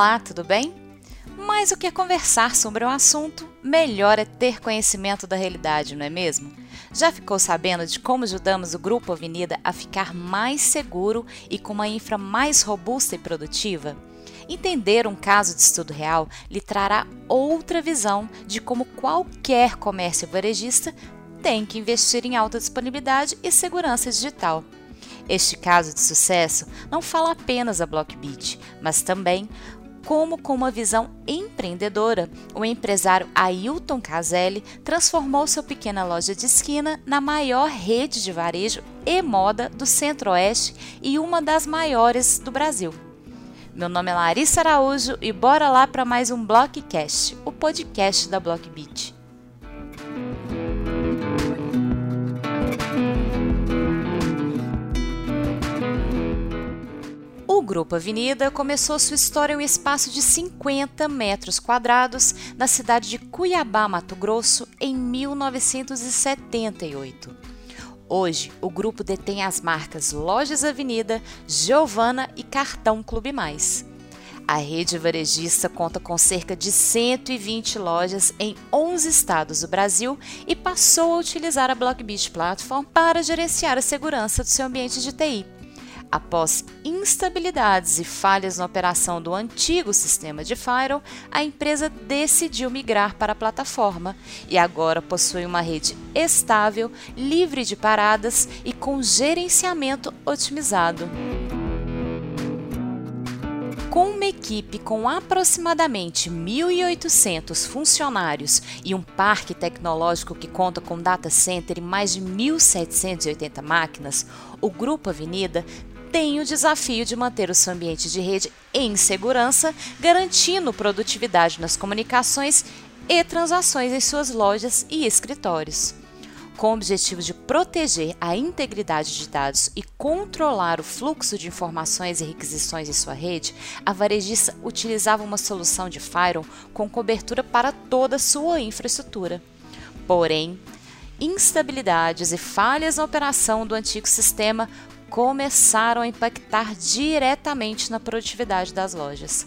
Olá, tudo bem? Mais do que conversar sobre o assunto, melhor é ter conhecimento da realidade, não é mesmo? Já ficou sabendo de como ajudamos o Grupo Avenida a ficar mais seguro e com uma infra mais robusta e produtiva? Entender um caso de estudo real lhe trará outra visão de como qualquer comércio varejista tem que investir em alta disponibilidade e segurança digital. Este caso de sucesso não fala apenas a Blockbit, mas também como, com uma visão empreendedora, o empresário Ailton Caselli transformou sua pequena loja de esquina na maior rede de varejo e moda do Centro-Oeste e uma das maiores do Brasil. Meu nome é Larissa Araújo e bora lá para mais um Blockcast, o podcast da Blockbit. O Grupo Avenida começou sua história em um espaço de 50 metros quadrados na cidade de Cuiabá, Mato Grosso, em 1978. Hoje, o grupo detém as marcas Lojas Avenida, Giovana e Cartão Clube Mais. A rede varejista conta com cerca de 120 lojas em 11 estados do Brasil e passou a utilizar a Blockbeat Platform para gerenciar a segurança do seu ambiente de TI. Após instabilidades e falhas na operação do antigo sistema de Firewall, a empresa decidiu migrar para a plataforma e agora possui uma rede estável, livre de paradas e com gerenciamento otimizado. Com uma equipe com aproximadamente 1.800 funcionários e um parque tecnológico que conta com data center e mais de 1.780 máquinas, o Grupo Avenida tem o desafio de manter o seu ambiente de rede em segurança, garantindo produtividade nas comunicações e transações em suas lojas e escritórios. Com o objetivo de proteger a integridade de dados e controlar o fluxo de informações e requisições em sua rede, a varejista utilizava uma solução de firewall com cobertura para toda a sua infraestrutura. Porém, instabilidades e falhas na operação do antigo sistema começaram a impactar diretamente na produtividade das lojas.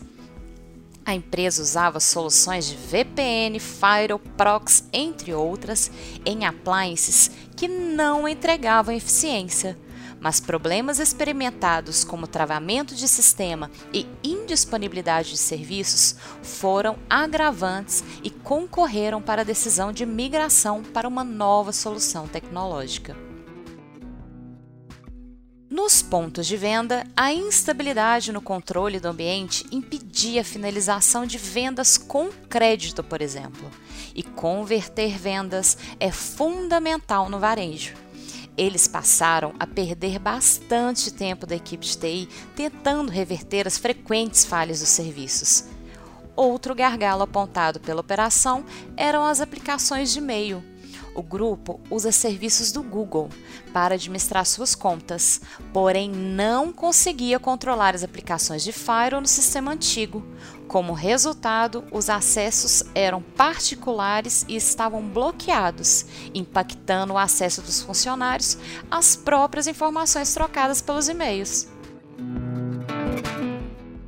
A empresa usava soluções de VPN, Firewall, Proxy, entre outras, em appliances que não entregavam eficiência, mas problemas experimentados como travamento de sistema e indisponibilidade de serviços foram agravantes e concorreram para a decisão de migração para uma nova solução tecnológica. Nos pontos de venda, a instabilidade no controle do ambiente impedia a finalização de vendas com crédito, por exemplo. E converter vendas é fundamental no varejo. Eles passaram a perder bastante tempo da equipe de TI tentando reverter as frequentes falhas dos serviços. Outro gargalo apontado pela operação eram as aplicações de e-mail o grupo usa serviços do Google para administrar suas contas, porém não conseguia controlar as aplicações de Firewall no sistema antigo. Como resultado, os acessos eram particulares e estavam bloqueados, impactando o acesso dos funcionários às próprias informações trocadas pelos e-mails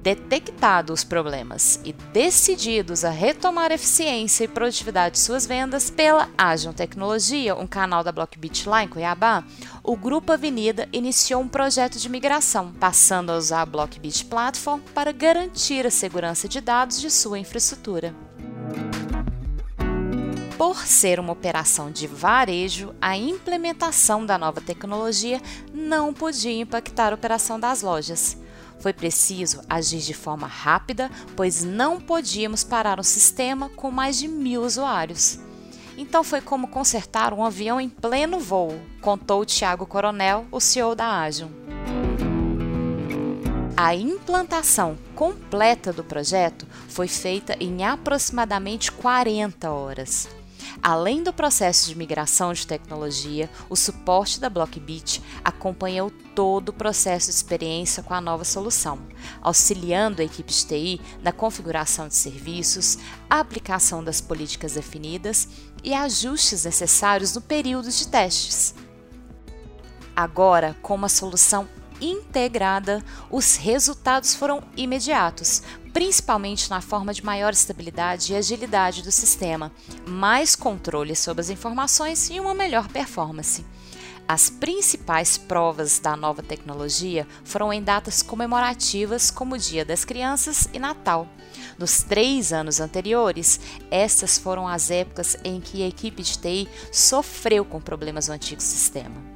detectados os problemas e decididos a retomar a eficiência e produtividade de suas vendas pela Agion Tecnologia, um canal da Blockbit lá em Cuiabá, o Grupo Avenida iniciou um projeto de migração, passando a usar a Blockbit Platform para garantir a segurança de dados de sua infraestrutura. Por ser uma operação de varejo, a implementação da nova tecnologia não podia impactar a operação das lojas. Foi preciso agir de forma rápida, pois não podíamos parar um sistema com mais de mil usuários. Então foi como consertar um avião em pleno voo, contou Tiago Coronel, o CEO da Agion. A implantação completa do projeto foi feita em aproximadamente 40 horas. Além do processo de migração de tecnologia, o suporte da Blockbit acompanhou todo o processo de experiência com a nova solução, auxiliando a equipe de TI na configuração de serviços, aplicação das políticas definidas e ajustes necessários no período de testes. Agora, com uma solução integrada, os resultados foram imediatos, principalmente na forma de maior estabilidade e agilidade do sistema, mais controle sobre as informações e uma melhor performance. As principais provas da nova tecnologia foram em datas comemorativas como o Dia das Crianças e Natal. Nos três anos anteriores, estas foram as épocas em que a equipe de TI sofreu com problemas no antigo sistema.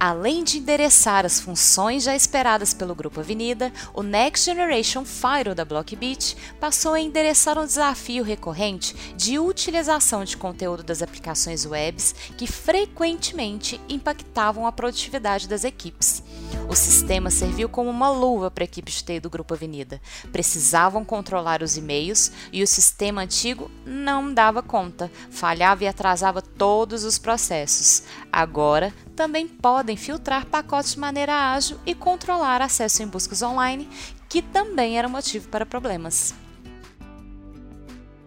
Além de endereçar as funções já esperadas pelo Grupo Avenida, o Next Generation Firewall da Blockbit passou a endereçar um desafio recorrente de utilização de conteúdo das aplicações webs que frequentemente impactavam a produtividade das equipes. O sistema serviu como uma luva para a equipe de TI do Grupo Avenida. Precisavam controlar os e-mails e o sistema antigo não dava conta, falhava e atrasava todos os processos. Agora, também podem filtrar pacotes de maneira ágil e controlar acesso em buscas online, que também era motivo para problemas.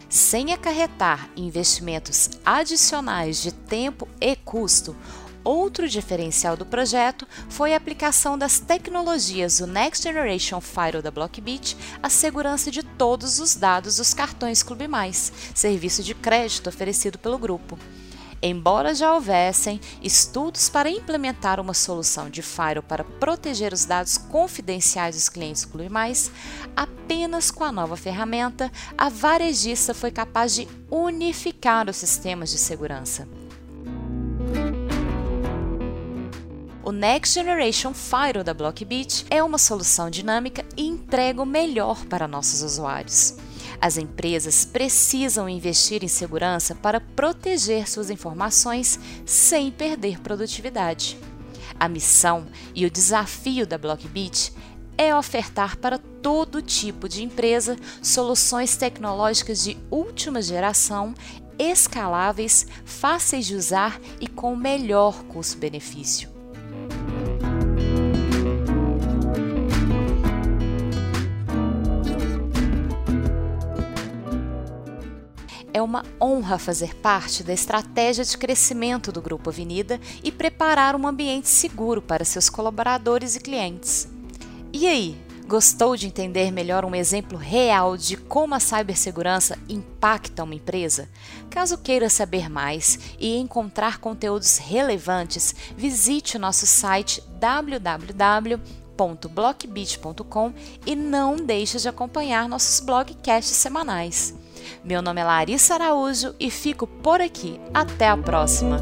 Sem acarretar investimentos adicionais de tempo e custo, Outro diferencial do projeto foi a aplicação das tecnologias do Next Generation Firewall da Blockbit à segurança de todos os dados dos cartões Clube Mais, serviço de crédito oferecido pelo grupo. Embora já houvessem estudos para implementar uma solução de Firewall para proteger os dados confidenciais dos clientes Clube Mais, apenas com a nova ferramenta, a varejista foi capaz de unificar os sistemas de segurança. O Next Generation Firewall da Blockbit é uma solução dinâmica e entrega o melhor para nossos usuários. As empresas precisam investir em segurança para proteger suas informações sem perder produtividade. A missão e o desafio da Blockbit é ofertar para todo tipo de empresa soluções tecnológicas de última geração, escaláveis, fáceis de usar e com melhor custo-benefício. Uma honra fazer parte da estratégia de crescimento do Grupo Avenida e preparar um ambiente seguro para seus colaboradores e clientes. E aí, gostou de entender melhor um exemplo real de como a cibersegurança impacta uma empresa? Caso queira saber mais e encontrar conteúdos relevantes, visite o nosso site www.blockbit.com e não deixe de acompanhar nossos blogcasts semanais. Meu nome é Larissa Araújo e fico por aqui. Até a próxima!